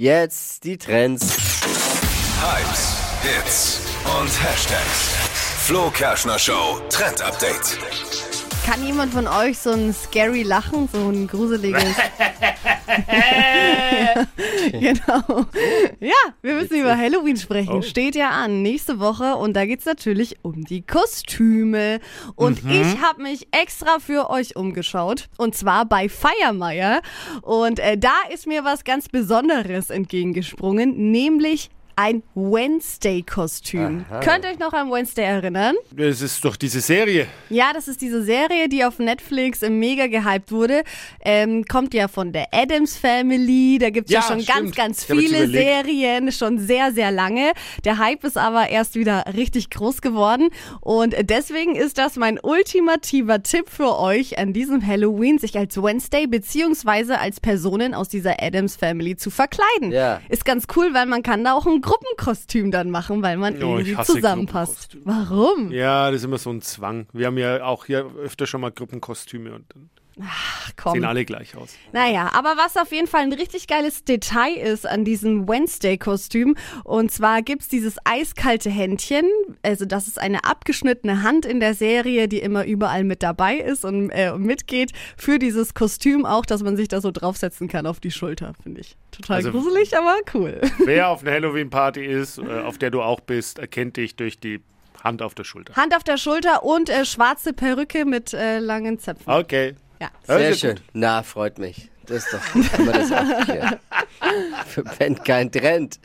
Jetzt die Trends. Hypes, Hits und Hashtags. Flo Kerschner Show Trend Update. Kann jemand von euch so ein scary Lachen, so ein gruseliges? genau. Ja, wir müssen über Halloween sprechen. Oh. Steht ja an, nächste Woche. Und da geht's natürlich um die Kostüme. Und Mhm. ich habe mich extra für euch umgeschaut. Und zwar bei Feiermeier. Und äh, da ist mir was ganz Besonderes entgegengesprungen, nämlich ein Wednesday-Kostüm. Könnt ihr euch noch an Wednesday erinnern? Das ist doch diese Serie. Ja, das ist diese Serie, die auf Netflix mega gehypt wurde. Ähm, kommt ja von der Adams Family. Da gibt's ja, Ja, schon stimmt. ganz, ganz viele. Serien, schon sehr, sehr lange. Der Hype ist aber erst wieder richtig groß geworden. Und deswegen ist das mein ultimativer Tipp für euch an diesem Halloween, sich als Wednesday beziehungsweise als Personen aus dieser Adams Family zu verkleiden. Ja. Ist ganz cool, weil man kann da auch ein Gruppenkostüm dann machen, weil man Oh, irgendwie zusammenpasst. Warum? Ja, das ist immer so ein Zwang. Wir haben ja auch hier öfter schon mal Gruppenkostüme und dann Komm. sehen alle gleich aus. Naja, aber was auf jeden Fall ein richtig geiles Detail ist an diesem Wednesday-Kostüm, und zwar gibt's dieses eiskalte Händchen, also das ist eine abgeschnittene Hand in der Serie, die immer überall mit dabei ist und äh, mitgeht für dieses Kostüm auch, dass man sich da so draufsetzen kann auf die Schulter, finde ich. Total Also- gruselig, aber cool. Wer auf einer Halloween-Party ist, äh, auf der du auch bist, erkennt dich durch die Hand auf der Schulter. Hand auf der Schulter und äh, schwarze Perücke mit äh, langen Zöpfen. Okay. Ja. Sehr sehr schön. gut. Na, freut mich. Das ist doch, wir das auch hier. Für Ben kein Trend.